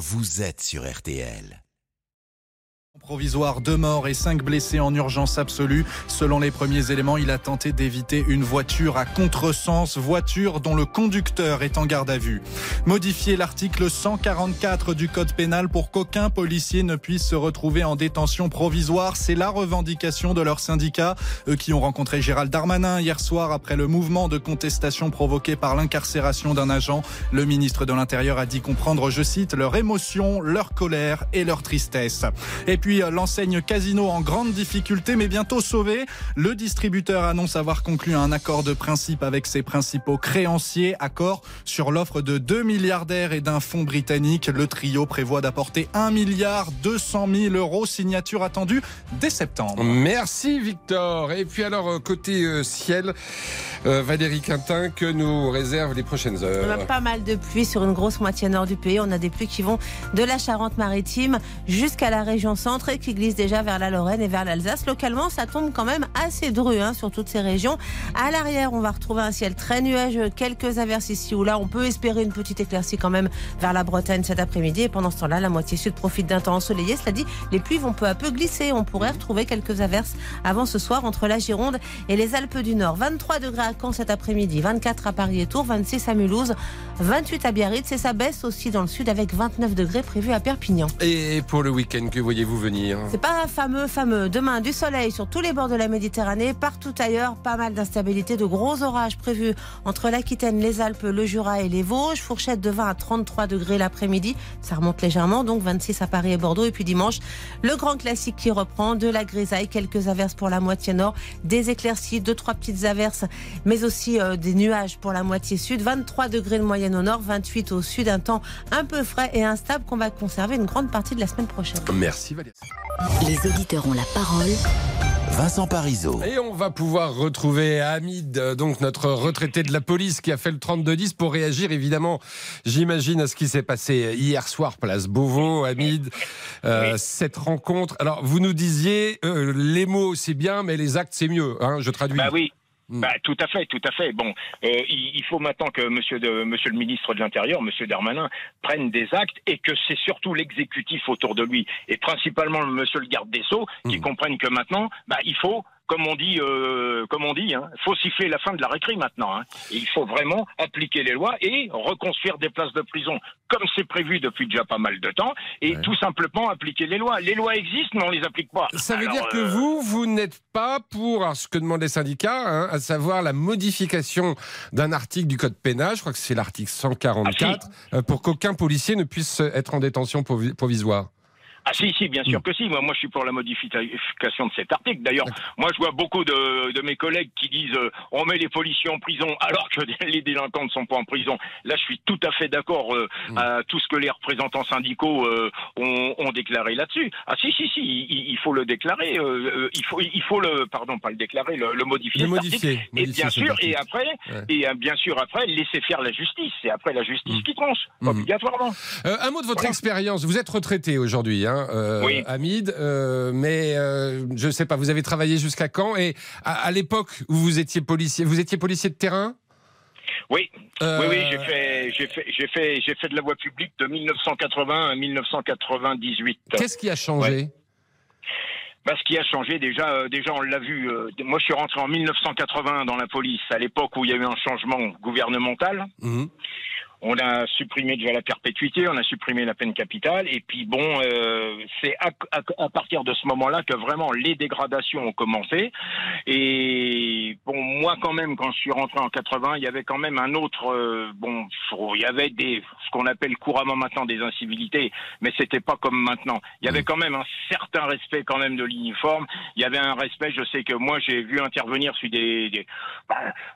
vous êtes sur RTL. Provisoire, deux morts et cinq blessés en urgence absolue. Selon les premiers éléments, il a tenté d'éviter une voiture à contresens, voiture dont le conducteur est en garde à vue. Modifier l'article 144 du Code pénal pour qu'aucun policier ne puisse se retrouver en détention provisoire, c'est la revendication de leur syndicat, eux qui ont rencontré Gérald Darmanin hier soir après le mouvement de contestation provoqué par l'incarcération d'un agent. Le ministre de l'Intérieur a dit comprendre, je cite, leur émotion, leur colère et leur tristesse. Et puis euh, l'enseigne Casino en grande difficulté mais bientôt sauvée. Le distributeur annonce avoir conclu un accord de principe avec ses principaux créanciers, accord sur l'offre de 2 milliardaires et d'un fonds britannique. Le trio prévoit d'apporter 1 milliard 200 000 euros, signature attendue dès septembre. Merci Victor. Et puis alors euh, côté euh, ciel, Valérie Quintin, que nous réserve les prochaines heures? On a pas mal de pluie sur une grosse moitié nord du pays. On a des pluies qui vont de la Charente-Maritime jusqu'à la région centre qui glisse déjà vers la Lorraine et vers l'Alsace. Localement, ça tombe quand même assez dru hein, sur toutes ces régions. À l'arrière, on va retrouver un ciel très nuageux, quelques averses ici ou là. On peut espérer une petite éclaircie quand même vers la Bretagne cet après-midi. Et pendant ce temps-là, la moitié sud profite d'un temps ensoleillé. Cela dit, les pluies vont peu à peu glisser. On pourrait retrouver quelques averses avant ce soir entre la Gironde et les Alpes du Nord. 23 degrés à Caen cet après-midi, 24 à Paris et Tours, 26 à Mulhouse, 28 à Biarritz et ça baisse aussi dans le sud avec 29 degrés prévus à Perpignan. Et pour le week-end, que voyez-vous venir c'est pas fameux, fameux. Demain, du soleil sur tous les bords de la Méditerranée. Partout ailleurs, pas mal d'instabilité, de gros orages prévus entre l'Aquitaine, les Alpes, le Jura et les Vosges. Fourchette de 20 à 33 degrés l'après-midi. Ça remonte légèrement, donc 26 à Paris et Bordeaux. Et puis dimanche, le grand classique qui reprend, de la grisaille, quelques averses pour la moitié nord, des éclaircies, deux, trois petites averses, mais aussi euh, des nuages pour la moitié sud. 23 degrés de moyenne au nord, 28 au sud. Un temps un peu frais et instable qu'on va conserver une grande partie de la semaine prochaine. Merci Valérie. Les auditeurs ont la parole. Vincent Parisot. Et on va pouvoir retrouver Hamid, donc notre retraité de la police qui a fait le 32-10 pour réagir évidemment, j'imagine, à ce qui s'est passé hier soir, place Beauvau. Hamid, euh, cette rencontre. Alors, vous nous disiez, euh, les mots c'est bien, mais les actes c'est mieux. Hein, je traduis. Bah oui. Hmm. Bah, tout à fait, tout à fait. Bon, euh, il, faut maintenant que Monsieur, de, Monsieur le ministre de l'Intérieur, Monsieur Darmanin, prenne des actes et que c'est surtout l'exécutif autour de lui et principalement Monsieur le garde des sceaux qui hmm. comprennent que maintenant, bah, il faut comme on dit, euh, comme on dit, hein, faut siffler la fin de la récré maintenant. Hein. il faut vraiment appliquer les lois et reconstruire des places de prison comme c'est prévu depuis déjà pas mal de temps et tout simplement appliquer les lois. Les lois existent, mais on les applique pas. Ça veut dire que euh, vous, vous n'êtes pas pour ce que demandent les syndicats, hein, à savoir la modification d'un article du code pénal. Je crois que c'est l'article 144 ah, euh, pour qu'aucun policier ne puisse être en détention provisoire. Ah si, si, bien sûr mm. que si. Moi, moi, je suis pour la modification de cet article. D'ailleurs, moi, je vois beaucoup de, de mes collègues qui disent euh, on met les policiers en prison alors que les délinquants ne sont pas en prison. Là, je suis tout à fait d'accord euh, mm. à tout ce que les représentants syndicaux euh, ont, ont, déclaré là-dessus. Ah si, si, si, il, il faut le déclarer. il faut, il faut le, pardon, pas le déclarer, le, le modifier. Le modifier, et bien sûr, et après, et bien sûr après, laisser faire la justice. C'est après la justice mm. qui tranche, obligatoirement. un mot de votre expérience. Vous êtes retraité aujourd'hui. Hein euh, oui. Hamid. Euh, mais euh, je ne sais pas, vous avez travaillé jusqu'à quand Et à, l'époque où vous étiez policier, vous étiez policier de terrain? Oui, oui, oui, j'ai fait, j'ai fait, j'ai fait, j'ai fait de la voie publique de 1980 à 1998. Qu'est-ce qui a changé? Bah, ce qui a changé déjà, déjà on l'a vu. moi, je suis rentré en 1980 dans la police, à l'époque où il y a eu un changement gouvernemental. Mmh. On a supprimé déjà la perpétuité, on a supprimé la peine capitale, et puis bon, euh, c'est à, à, partir de ce moment-là que vraiment les dégradations ont commencé. Et bon, moi quand même, quand je suis rentré en 80, il y avait quand même un autre, euh, bon, il y avait des, ce qu'on appelle couramment maintenant des incivilités, mais c'était pas comme maintenant. Il y avait quand même un certain respect quand même de l'uniforme. Il y avait un respect. Je sais que moi j'ai vu intervenir sur des, des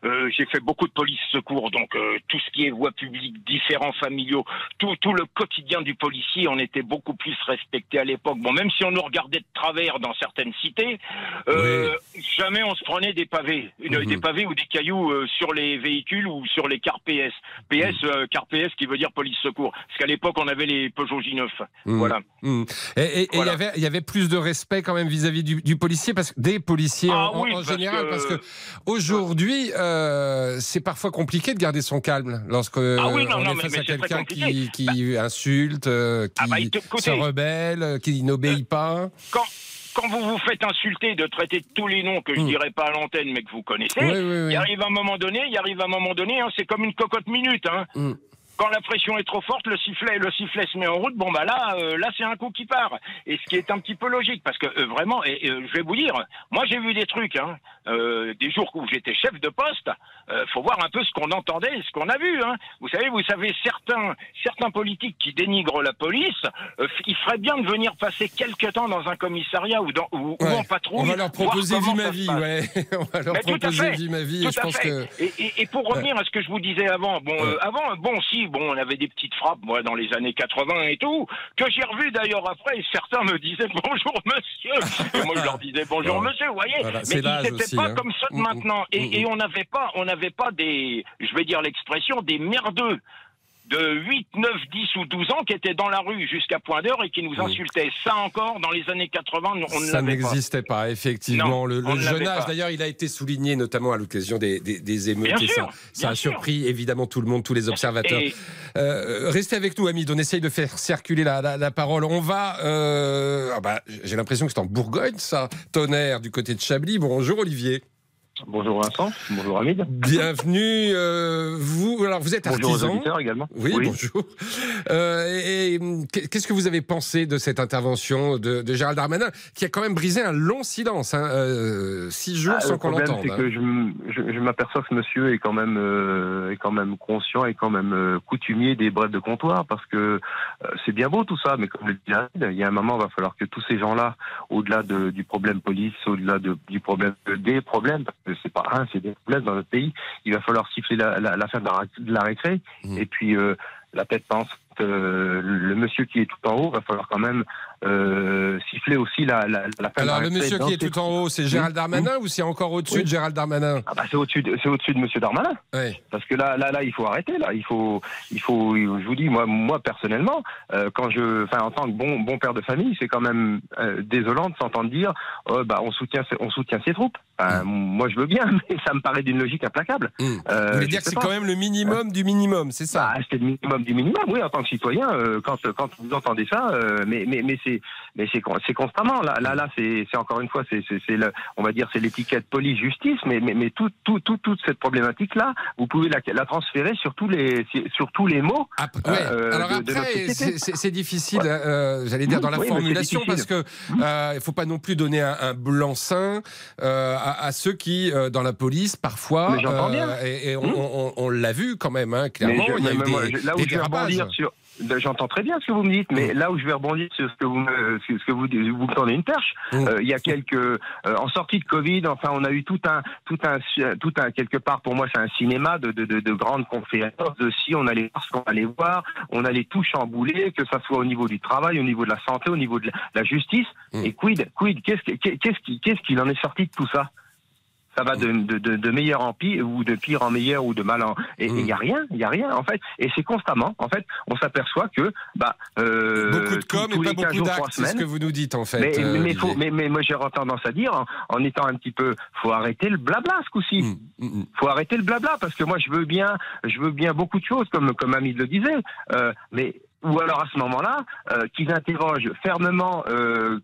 euh, j'ai fait beaucoup de police secours, donc euh, tout ce qui est voie publique différents familiaux, tout, tout le quotidien du policier, on était beaucoup plus respecté à l'époque. Bon, même si on nous regardait de travers dans certaines cités, euh, jamais on se prenait des pavés, mhm. des pavés ou des cailloux sur les véhicules ou sur les cars PS. PS, mhm. euh, car PS qui veut dire police secours. Parce qu'à l'époque, on avait les Peugeot J9. Mhm. Voilà. Et il y, avait, y avait plus de respect quand même vis-à-vis du, policier, parce que des policiers ah en, général, parce que aujourd'hui, c'est parfois compliqué de garder son calme lorsque. Ah oui, on est face à quelqu'un qui, qui, insulte, ah bah, qui se rebelle, qui n'obéit pas. Quand, quand vous vous faites insulter de traiter tous les noms que je ne mm. dirais pas à l'antenne mais que vous connaissez, il arrive un moment donné, il arrive un moment donné, hein, c'est comme une cocotte minute. Hein. Mm quand la pression est trop forte, le sifflet, le sifflet se met en route. Bon bah là, euh, là c'est un coup qui part. Et ce qui est un petit peu logique, parce que euh, vraiment, et, je vais vous dire, moi j'ai vu des trucs, hein, euh, des jours où j'étais chef de poste. faut voir un peu ce qu'on entendait, ce qu'on a vu. Hein. Vous savez, vous savez certains, certains politiques qui dénigrent la police, il ferait bien de venir passer quelques temps dans un commissariat ou, dans, ou, en patrouille. On va leur proposer vie ma vie, ouais. On va leur proposer vie ma vie. je pense que... et, et, pour revenir à ce que je vous disais avant, bon, avant, bon, si bon, on avait des petites frappes, moi, dans les années 80 et tout, que j'ai revu d'ailleurs après, et certains me disaient bonjour monsieur. Et moi, je leur disais bonjour monsieur, vous voyez. mais ils n'étaient pas hein. comme ça de mm, mm. maintenant. Et, mm, et on n'avait pas, on n'avait pas des, je vais dire l'expression, des merdeux de 8, 9, 10 ou 12 ans qui étaient dans la rue jusqu'à point d'heure et qui nous insultaient. Ça encore, dans les années 80, on ne. Ça n'existait pas, effectivement. le, jeune âge, d'ailleurs, il a été souligné notamment à l'occasion des, des, émeutes. et ça, ça a surpris évidemment tout le monde, tous les observateurs. Euh, restez avec nous, amis. On essaye de faire circuler la, parole. On va... Euh, ah bah, J'ai l'impression que c'est en Bourgogne, ça. Tonnerre, du côté de Chablis. Bonjour, Olivier. Bonjour Vincent, bonjour Hamid. Bienvenue. Euh, vous, alors vous êtes artisan. Bonjour également. Oui, bonjour. Euh, et, qu'est-ce que vous avez pensé de cette intervention de, de, Gérald Darmanin, qui a quand même brisé un long silence, hein, euh, six jours ah, sans qu'on l'entende. Le problème, c'est que hein. je, je, m'aperçois que monsieur est quand même euh, est quand même conscient et quand même euh, coutumier des brefs de comptoir, parce que c'est bien beau tout ça, mais comme le dit il y a un moment, il va falloir que tous ces gens-là, au-delà de, du problème police, au-delà de, du problème des problèmes c'est pas un, c'est des problèmes dans notre pays. Il va falloir siffler la, la, fin de la, de la récré. Mmh. Et puis, euh, la tête pense euh, le monsieur qui est tout en haut va falloir quand même euh, siffler aussi la, la, la fin Alors, le monsieur qui est tout en haut, c'est Gérald Darmanin ou c'est encore au-dessus de Gérald Darmanin? Ah bah, C'est au-dessus de, c'est au-dessus de monsieur Darmanin. Parce que là, là, là, il faut arrêter. Là, il faut, il faut. Je vous dis, moi, moi personnellement, euh, quand je, en tant que bon, bon père de famille, c'est quand même euh, désolant de s'entendre dire, oh, bah, on soutient, on soutient ses troupes. Mm. Moi, je veux bien, mais ça me paraît d'une logique implacable. Mm. Vous voulez dire que c'est quand même le minimum du minimum, c'est ça bah, C'est le minimum du minimum, oui, en tant que citoyen. quand, quand vous entendez ça, mais, mais, mais c'est mais c'est c'est constamment là là là c'est encore une fois c'est on va dire c'est l'étiquette police justice mais mais mais tout, tout, tout, toute cette problématique là vous pouvez la, la transférer sur tous les sur tous les mots après, euh, alors après c'est difficile euh, j'allais dire dans la formulation parce que euh, il faut pas non plus donner un, blanc-seing euh, à, à, ceux qui dans la police parfois et, et, on, mmh. on, on, l'a vu quand même hein, clairement. Il y a eu des, là où des je sur ben, j'entends très bien ce que vous me dites, mais mm. là où je vais rebondir sur ce que vous me, ce que vous, vous me tendez une perche, mm. euh, il y a quelques, euh, en sortie de Covid, enfin, on a eu tout un, tout un, tout un quelque part pour moi, c'est un cinéma de, de, de, de, grandes conférences de si on allait voir ce qu'on allait voir, on allait tout chambouler, que ça soit au niveau du travail, au niveau de la santé, au niveau de la, justice. Mm. Et quid, quid, qu'est-ce qu'est-ce qu'est-ce qu'il en est sorti de tout ça? Ça va de, de, de, de, meilleur en pire ou de pire en meilleur ou de mal en et il y a rien, il y a rien en fait. Et c'est constamment, en fait, on s'aperçoit que bah euh, beaucoup de com et pas beaucoup d'actes, c'est ce que vous nous dites en fait. Mais, euh, mais, faut, mais, mais, moi j'ai tendance à dire, en, en, étant un petit peu, faut arrêter le blabla ce coup-ci. Mmh, mmh, mmh. Faut arrêter le blabla parce que moi je veux bien, je veux bien beaucoup de choses comme comme Ami le disait, euh, mais ou alors à ce moment-là, euh, qu'ils interrogent fermement euh,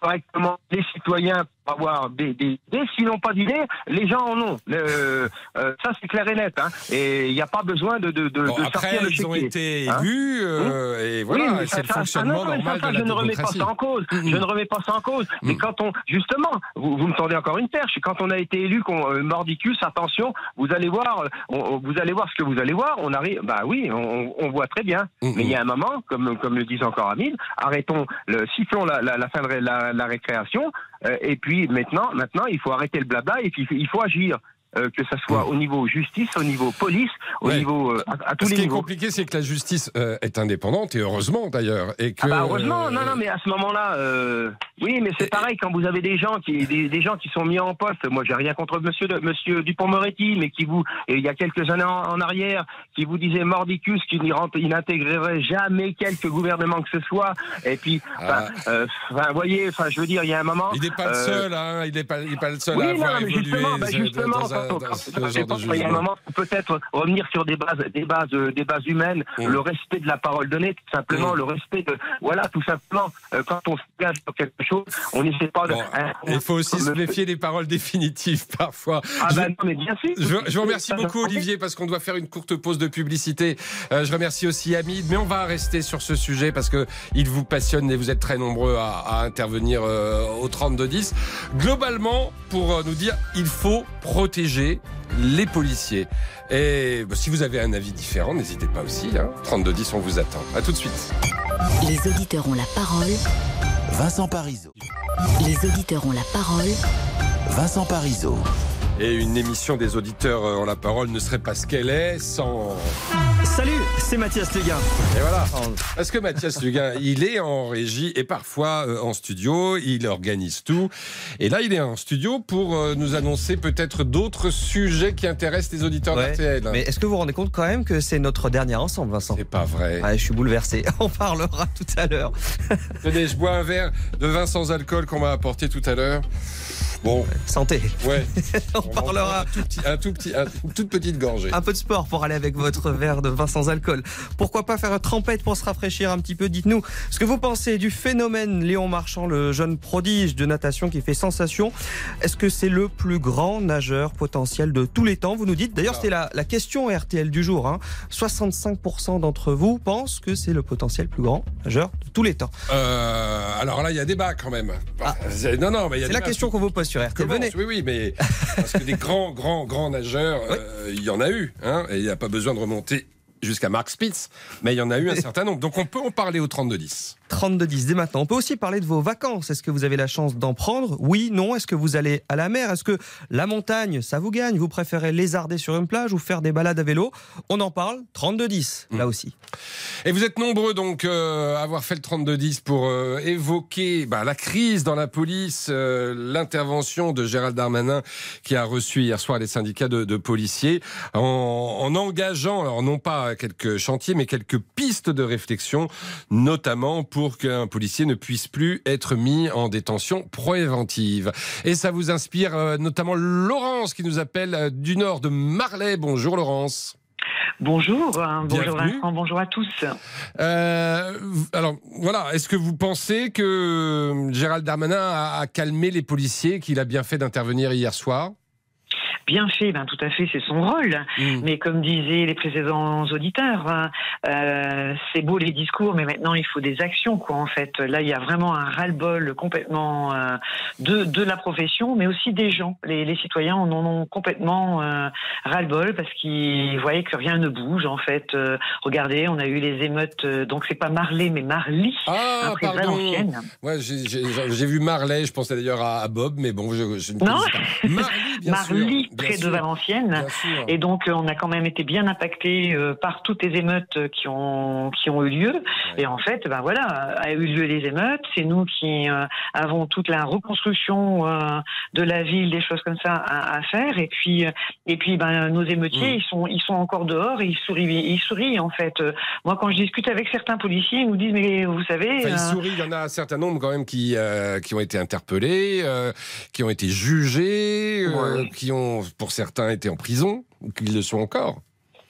correctement les citoyens pour avoir des, des idées. Sinon pas d'idées, les gens en ont. Euh, euh, ça c'est clair et net. Hein. Et il n'y a pas besoin de, de, de, bon, après, sortir le ils ont été hein. élus euh, mmh. et voilà, oui, c'est le fonctionnement ça, normal ça, de la je ne remets pas ça en cause. Mmh. Je ne remets pas ça en cause. Mmh. Mais quand on, justement, vous, vous me tendez encore une perche. Quand on a été élu, qu'on euh, mordicus, attention, vous allez voir, on, vous allez voir ce que vous allez voir. On arrive, bah oui, on, on voit très bien. Mais il y a un moment, comme comme le disent encore Amine, arrêtons, le, sifflons la, la, la fin de la, la récréation. Euh, et puis maintenant, maintenant, il faut arrêter le blabla et puis il faut agir. Euh, que ce soit au niveau justice, au niveau police, au niveau euh, à, tous les niveaux. Ce qui est compliqué, c'est que la justice est indépendante et heureusement d'ailleurs. Et que ah bah heureusement, non, non, mais à ce moment-là, oui, mais c'est pareil quand vous avez des gens qui des, des, gens qui sont mis en poste. Moi, j'ai rien contre Monsieur Monsieur Dupont-Moretti, mais qui vous il y a quelques années en, arrière, qui vous disait mordicus qu'il n'intégrerait jamais quelque gouvernement que ce soit. Et puis, ah. vous voyez, enfin, je veux dire, il y a un moment. Il n'est pas le seul, hein. Il n'est pas, le seul à avoir évolué justement, bah, justement, Il y a un moment peut-être revenir sur des bases, des bases, des bases humaines, mm. le respect de la parole donnée, tout simplement, mm. le respect de, voilà, tout simplement, quand on s'engage sur quelque chose, on n'essaie pas de. Hein, il faut aussi se méfier des paroles définitives parfois. Ah ben non, mais bien sûr. Je, vous remercie beaucoup Olivier parce qu'on doit faire une courte pause de publicité. je remercie aussi Hamid, mais on va rester sur ce sujet parce que il vous passionne et vous êtes très nombreux à, à intervenir au 32-10. Globalement, pour nous dire, il faut protéger les policiers. Et bah, si vous avez un avis différent, n'hésitez pas aussi. Hein. 3210, on vous attend. À tout de suite. Les auditeurs ont la parole. Vincent Parisot. Les auditeurs ont la parole. Vincent Parisot. Et une émission des auditeurs en la parole ne serait pas ce qu'elle est sans. Salut, c'est Mathias Luguin. Et voilà. Parce que Mathias Luguin, il est en régie et parfois euh, en studio, il organise tout. Et là, il est en studio pour euh, nous annoncer peut-être d'autres sujets qui intéressent les auditeurs d'RTL. Mais est-ce que vous vous rendez compte quand même que c'est notre dernier ensemble, Vincent? C'est pas vrai. je suis bouleversé. On parlera tout à l'heure. Tenez, je bois un verre de vin sans alcool qu'on m'a apporté tout à l'heure. Bon. Santé. Ouais. On, parlera. Un tout petit, un tout petit, une toute petite gorgée. Un peu de sport pour aller avec votre verre de vin sans alcool. Pourquoi pas faire une trempette pour se rafraîchir un petit peu? Dites-nous ce que vous pensez du phénomène Léon Marchand, le jeune prodige de natation qui fait sensation. Est-ce que c'est le plus grand nageur potentiel de tous les temps? Vous nous dites. D'ailleurs, c'était la, la, question RTL du jour. Hein. 65% d'entre vous pensent que c'est le potentiel plus grand nageur de tous les temps. Euh, alors là, il y a débat quand même. Ah. Non, non, mais C'est la question qu'on vous pose sur RTL. Venez. Oui, oui, mais parce que des grands, grands, grands nageurs, euh, il y en a eu. Hein, et il n'y a pas besoin de remonter jusqu'à Mark Spitz, mais il y en a eu un certain nombre. Donc on peut en parler au 32-10. 32-10 dès maintenant. On peut aussi parler de vos vacances. Est-ce que vous avez la chance d'en prendre? Oui, non. Est-ce que vous allez à la mer? Est-ce que la montagne, ça vous gagne? Vous préférez lézarder sur une plage ou faire des balades à vélo? On en parle. 32-10, là mm. aussi. Et vous êtes nombreux donc euh, à avoir fait le 32-10 pour euh, évoquer bah, la crise dans la police, euh, l'intervention de Gérald Darmanin qui a reçu hier soir les syndicats de, policiers en, en engageant, alors non pas quelques chantiers, mais quelques pistes de réflexion, notamment pour qu'un policier ne puisse plus être mis en détention préventive. Et ça vous inspire euh, notamment Laurence qui nous appelle euh, du nord de Marley. Bonjour Laurence. Bonjour, hein, bonjour Vincent, bonjour à tous. Euh, alors voilà, est-ce que vous pensez que Gérald Darmanin a calmé les policiers, qu'il a bien fait d'intervenir hier soir? Bien fait, ben tout à fait, c'est son rôle. Mm. Mais comme disaient les précédents auditeurs, hein, euh, c'est beau les discours, mais maintenant il faut des actions, quoi. En fait, là il y a vraiment un ras-le-bol complètement euh, de, de la profession, mais aussi des gens. Les, les citoyens en ont complètement euh, ras-le-bol parce qu'ils voyaient que rien ne bouge. En fait, euh, regardez, on a eu les émeutes, donc c'est pas Marley, mais Marly, ah, pardon. Ouais, j'ai vu Marley, je pensais d'ailleurs à, Bob, mais bon, je, je ne non. pas. Marly, bien Marly, près de Valenciennes. Et donc, euh, on a quand même été bien impacté euh, par toutes les émeutes qui ont, qui ont eu lieu. Et en fait, ben voilà, a eu lieu les émeutes. C'est nous qui euh, avons toute la reconstruction de la ville, des choses comme ça à, faire. Et puis, et puis, ben, nos émeutiers, mm. ils sont, ils sont encore dehors et ils sourient, ils sourient en fait. Moi, quand je discute avec certains policiers, ils nous disent, mais vous savez, ils sourient. Il y en a un certain nombre quand même qui, qui ont été interpellés, qui ont été jugés, qui ont pour certains étaient en prison, ou qu'ils le sont encore.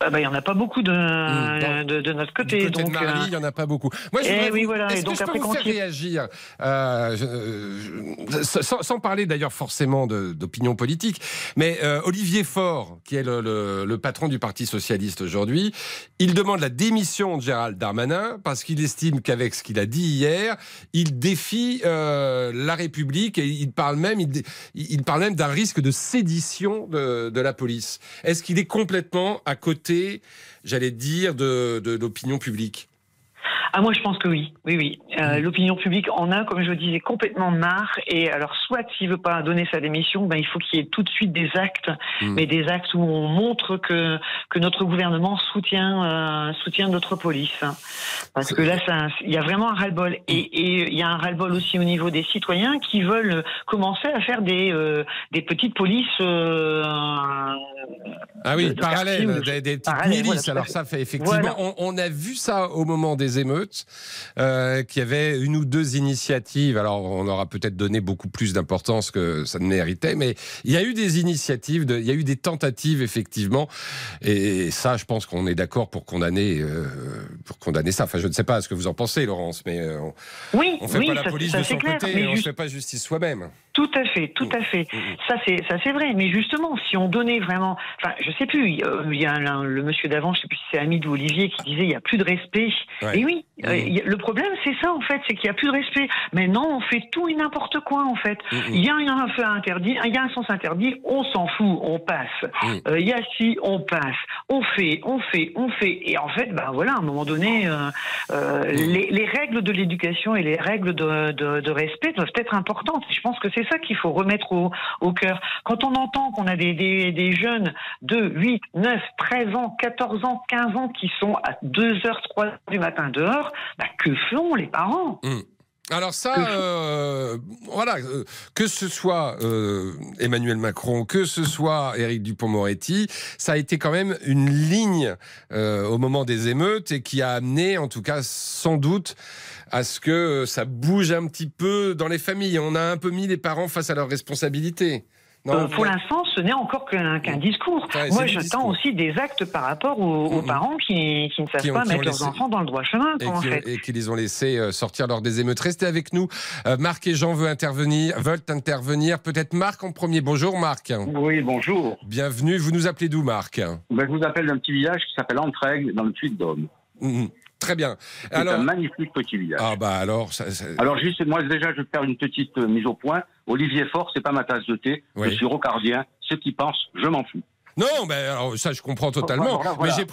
Ah bah, il n'y en a pas beaucoup de, hmm. de, notre côté. Du côté de Marie, euh, il n'y en a pas beaucoup. Moi, je eh oui, voilà. Est-ce que je peux vous faire réagir euh, euh sans, parler d'ailleurs forcément d'opinion politique, mais euh, Olivier Faure, qui est le, le, le, patron du Parti Socialiste aujourd'hui, il demande la démission de Gérald Darmanin parce qu'il estime qu'avec ce qu'il a dit hier, il défie la République et il parle même, il, il parle même d'un risque de sédition de, de la police. Est-ce qu'il est complètement à côté j'allais dire, de, de l'opinion publique ah moi je pense que oui, oui oui. Euh. L'opinion publique en a, comme je le disais, complètement marre. Et alors soit s'il veut pas donner sa démission, ben il faut qu'il y ait tout de suite des actes, mmh. mais des actes où on montre que que notre gouvernement soutient euh, soutient notre police. Parce que là, il y a vraiment un ras-le-bol. Et, mmh. et il y a un ras-le-bol aussi au niveau des citoyens qui veulent commencer à faire des euh, des petites polices. Ah oui, parallèles, des, des, petites milices. alors ça fait effectivement, on, on, a vu ça au moment des émeutes euh, qui avait une ou deux initiatives. Alors, on aura peut-être donné beaucoup plus d'importance que ça ne méritait, mais il y a eu des initiatives, il y a eu des tentatives, effectivement. Et, ça, je pense qu'on est d'accord pour condamner, euh, pour condamner ça. Enfin, je ne sais pas ce que vous en pensez, Laurence, mais euh, on, oui, on fait pas la police de son côté, et on ne fait pas justice soi-même. Tout à fait, tout à fait. Mm, mm, mm. Ça c'est ça c'est vrai. Mais justement, si on donnait vraiment, enfin, je sais plus. Il y a le monsieur d'avant, je sais plus si c'est Hamid ou Olivier qui disait il y a plus de respect. Et oui, euh, le problème c'est ça en fait, c'est qu'il y a plus de respect. Maintenant, on fait tout et n'importe quoi en fait. Il y a un feu interdit, il y a un sens interdit, on s'en fout, on passe. Euh, il y a si, on passe. On fait, on fait, on fait. Et en fait, ben voilà, à un moment donné, euh, les, les, règles de l'éducation et les règles de, de, de respect doivent être importantes. Je pense que c'est c'est ça qu'il faut remettre au, au cœur. Quand on entend qu'on a des, des, des, jeunes de 8, 9, 13 ans, 14 ans, 15 ans qui sont à 2 h 3 h du matin dehors, bah, que font les parents? Mmh. Alors ça, euh, voilà, euh, que ce soit euh, Emmanuel Macron, que ce soit Éric Dupont-Moretti, ça a été quand même une ligne au moment des émeutes et qui a amené, en tout cas, sans doute, à ce que ça bouge un petit peu dans les familles. On a un peu mis les parents face à leurs responsabilités. Euh, pour l'instant, ce n'est encore qu'un discours. Moi, j'attends aussi des actes par rapport aux, parents qui, ne savent pas mettre leurs enfants dans le droit chemin. Et, qui, et qui les ont laissés euh, sortir lors des émeutes. Restez avec nous. Euh, Marc et Jean veulent intervenir. Veulent intervenir. Peut-être Marc en premier. Bonjour Marc. Oui, bonjour. Bienvenue. Vous nous appelez d'où Marc? Ben, Je vous appelle d'un petit village qui s'appelle Entraigue, dans le sud d'Homme. Mmh. Très bien. C'est un magnifique petit village. Ah bah alors. Alors juste, moi déjà, je vais faire une petite euh, mise au point. Olivier Faure, c'est pas ma tasse de thé. Je suis rocardien. Ceux qui pensent, je m'en fous. Non, mais alors, ça je comprends totalement. Mais j'ai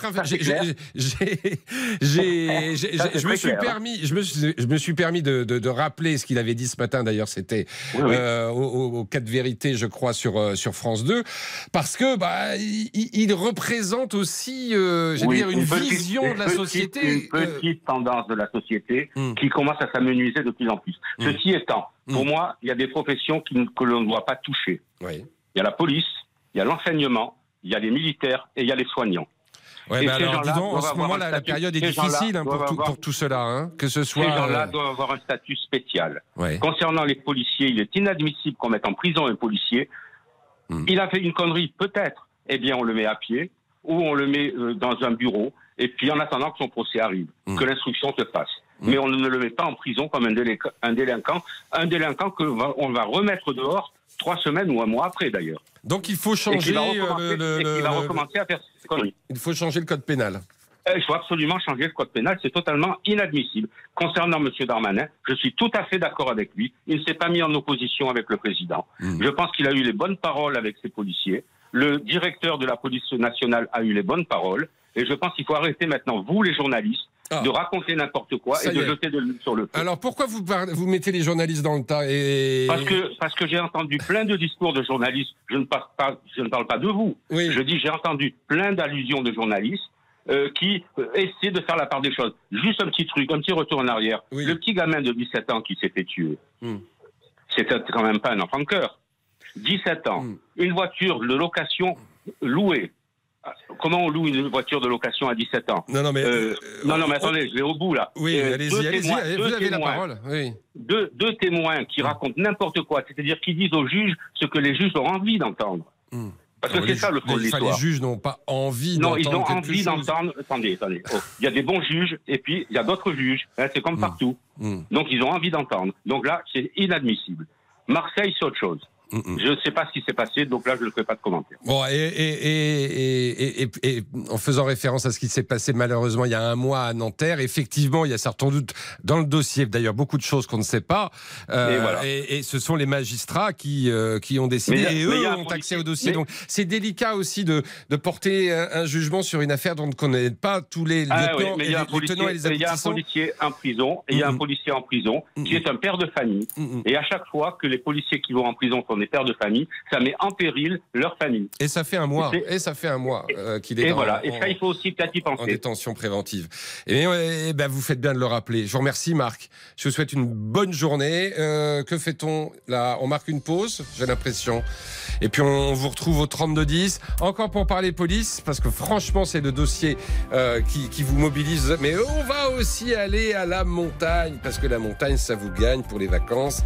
je me suis permis, je me, je me suis permis de, de, de rappeler ce qu'il avait dit ce matin. D'ailleurs, c'était euh, au, au, cas de vérité, je crois, sur euh, sur France 2, parce que bah il, il représente aussi, euh, dire, une, vision de la société, une petite tendance de la société hmm. qui commence à s'amenuiser de plus en plus. Hmm. Ceci étant, pour hmm. moi, il y a des professions qui, que l'on ne doit pas toucher. Il y a la police, il y a l'enseignement il y a les militaires et il y a les soignants. Ouais, bah alors, disons, en ce moment, là, la période est difficile hein, pour, tout, pour, tout, cela, hein, que ce soit. Ces gens-là euh, doivent avoir un statut spécial. Concernant les policiers, il est inadmissible qu'on mette en prison un policier. Hmm. Il a fait une connerie, peut-être. Eh bien, on le met à pied ou on le met euh, dans un bureau. Et puis, en attendant que son procès arrive, hmm. que l'instruction se fasse. Hmm. Mais on ne le met pas en prison comme un, délinquant, un délinquant, un délinquant que on va remettre dehors trois semaines ou un mois après, d'ailleurs. Donc il faut changer euh, le, va recommencer à faire Il faut changer le code pénal. Euh, il faut absolument changer le code pénal, c'est totalement inadmissible. Concernant M. Darmanin, je suis tout à fait d'accord avec lui. Il ne s'est pas mis en opposition avec le président. Hmm. Je pense qu'il a eu les bonnes paroles avec ses policiers. Le directeur de la police nationale a eu les bonnes paroles. Et je pense qu'il faut arrêter maintenant, vous les journalistes, ah. de raconter n'importe quoi et de jeter de l'huile sur le feu. Alors pourquoi vous, vous mettez les journalistes dans le tas et... Parce que, parce que j'ai entendu plein de discours de journalistes. Je ne parle pas, je ne parle pas de vous. Je dis j'ai entendu plein d'allusions de journalistes euh, qui euh, essaient de faire la part des choses. Juste un petit truc, un petit retour en arrière. Le petit gamin de 17 ans qui s'est fait tuer, hmm. c'était quand même pas un enfant de cœur. 17 ans, hmm. une voiture de location louée, Comment on loue une voiture de location à 17 ans Non, non, mais, euh, non, non, mais attendez, je vais au bout là. Oui, euh, allez-y, allez-y, vous avez la parole. Oui. Deux, deux, témoins qui racontent n'importe quoi, c'est-à-dire qui disent aux juges ce que les juges ont envie d'entendre. Hmm. Parce que c'est ça le fond de l'histoire. Les juges n'ont pas envie d'entendre. Non, ils ont envie d'entendre. Attendez, attendez. Oh, il y a des bons juges et puis il y a d'autres juges. Hein, c'est comme hmm. partout. Donc ils ont envie d'entendre. Donc là, c'est inadmissible. Marseille, c'est autre chose. Je ne sais pas ce qui s'est passé, donc là, je ne fais pas de commentaire. Bon, et, et, et, et, en faisant référence à ce qui s'est passé malheureusement il y a un mois à Nanterre, effectivement, il y a sans doute dans le dossier, d'ailleurs, beaucoup de choses qu'on ne sait pas. Euh, et, ce sont les magistrats qui, euh, qui ont décidé, et eux ont accès au dossier. Donc, c'est délicat aussi de, de porter un, jugement sur une affaire dont on ne connaît pas tous les ah, lieutenants, et, les, tenants et les Il y a un policier en prison, et il y a un policier en prison, qui est un père de famille. Et à chaque fois que les policiers qui vont en prison sont on est père de famille, ça met en péril leur famille. Et ça fait un mois, et, ça fait un mois qu'il est et dans, voilà. Et ça, il faut aussi peut-être y penser. En détention préventive. Et, ben, vous faites bien de le rappeler. Je vous remercie, Marc. Je vous souhaite une bonne journée. que fait-on? Là On marque une pause, j'ai l'impression. Et puis on vous retrouve au 3210. Encore pour parler police, parce que franchement, c'est le dossier euh, qui, qui, vous mobilise. Mais on va aussi aller à la montagne, parce que la montagne, ça vous gagne pour les vacances.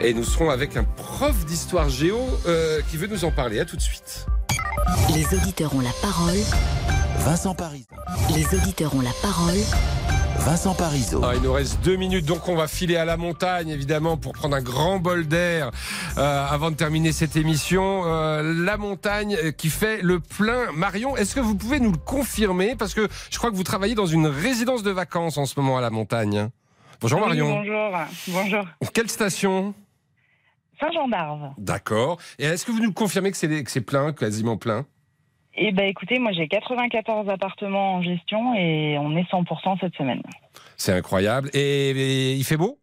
Et nous serons avec un prof d'histoire géo euh, qui veut nous en parler. À tout de suite. Les auditeurs ont la parole. Vincent Paris. Les auditeurs ont la parole. Vincent Parisot. Ah, il nous reste deux minutes, donc on va filer à la montagne, évidemment, pour prendre un grand bol d'air euh, avant de terminer cette émission. Euh, la montagne qui fait le plein. Marion, est-ce que vous pouvez nous le confirmer? Parce que je crois que vous travaillez dans une résidence de vacances en ce moment à la montagne. Bonjour Marion. bonjour. Bonjour. Quelle station? Saint-Jean d'Arve. D'accord. Et est-ce que vous nous confirmez que c'est plein, quasiment plein? Eh ben écoutez, moi j'ai 94 appartements en gestion et on est 100% cette semaine. C'est incroyable. Et, il fait beau?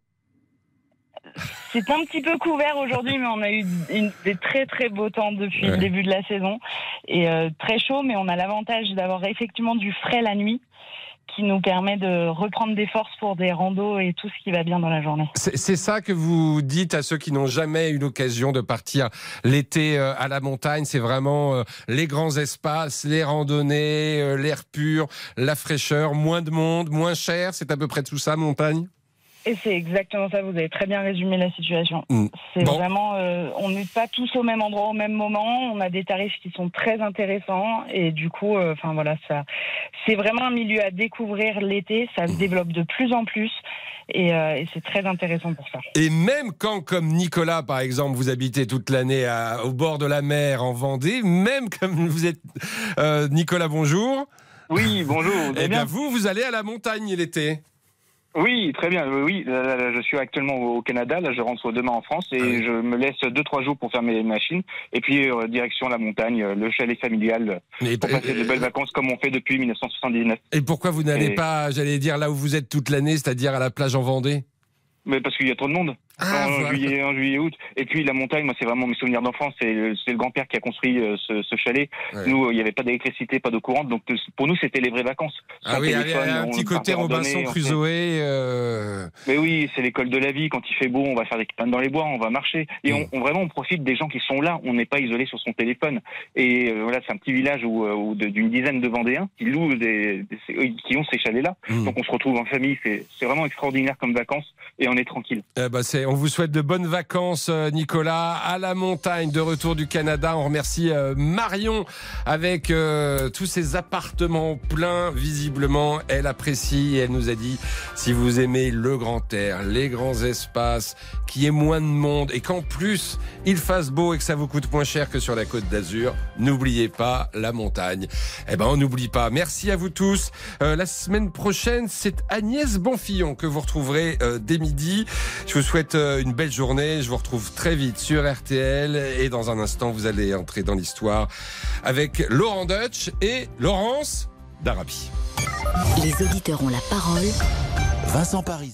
C'est un petit peu couvert aujourd'hui, mais on a eu des très très beaux temps depuis le début de la saison et euh, très chaud. Mais on a l'avantage d'avoir effectivement du frais la nuit qui nous permet de reprendre des forces pour des randos et tout ce qui va bien dans la journée. C'est ça que vous dites à ceux qui n'ont jamais eu l'occasion de partir l'été euh, à la montagne. C'est vraiment euh, les grands espaces, les randonnées, euh, l'air pur, la fraîcheur, moins de monde, moins cher. C'est à peu près tout ça, montagne? Et c'est exactement ça, vous avez très bien résumé la situation. Mm. C'est vraiment, euh, on n'est pas tous au même endroit au même moment, on a des tarifs qui sont très intéressants et du coup, euh, enfin voilà, ça, c'est vraiment un milieu à découvrir l'été, ça se mm. développe de plus en plus et, euh, et c'est très intéressant pour ça. Et même quand, comme Nicolas par exemple, vous habitez toute l'année au bord de la mer en Vendée, même comme vous êtes Nicolas, bonjour. Oui, bonjour. Eh bien, vous, vous allez à la montagne l'été. Oui, très bien. Oui, je suis actuellement au Canada. Là, je rentre demain en France et ah je me laisse deux trois jours pour faire mes machines. Et puis euh, direction la montagne, euh, le chalet familial, pour passer de belles vacances comme on fait depuis 1979. Et pourquoi vous n'allez pas, j'allais dire, là où vous êtes toute l'année, c'est-à-dire à la plage en Vendée? Mais parce qu'il y a trop de monde. Ah, en, juillet, en juillet, août. Et puis la montagne, moi, c'est vraiment mes souvenirs d'enfance. C'est le, grand-père qui a construit euh, ce, ce, chalet. Nous, il n'y avait pas d'électricité, pas de courante. Donc pour nous, c'était les vraies vacances. ah oui, un petit côté Robinson Crusoe. Euh... Mais oui, c'est l'école de la vie. Quand il fait beau, on va faire des campagnes dans les bois, on va marcher. Et mm. on, vraiment, on profite des gens qui sont là. On n'est pas isolé sur son téléphone. Et euh, voilà, c'est un petit village où, euh, d'une dizaine de Vendéens qui louent des, qui ont ces chalets-là. Mm. Donc on se retrouve en famille. C'est vraiment extraordinaire comme vacances. Et on est tranquille. Eh ben, on vous souhaite de bonnes vacances, euh, Nicolas, à la montagne de retour du Canada. On remercie euh, Marion avec euh, tous ses appartements pleins. Visiblement, elle apprécie et elle nous a dit si vous aimez le grand air, les grands espaces, qu'il y ait moins de monde et qu'en plus il fasse beau et que ça vous coûte moins cher que sur la côte d'Azur, n'oubliez pas la montagne. Eh ben, on n'oublie pas. Merci à vous tous. la semaine prochaine, c'est Agnès Bonfillon que vous retrouverez dès midi. Je vous souhaite une belle journée. Je vous retrouve très vite sur RTL et dans un instant, vous allez entrer dans l'histoire avec Laurent Dutch et Laurence d'Arabie. Les auditeurs ont la parole. Vincent Paris.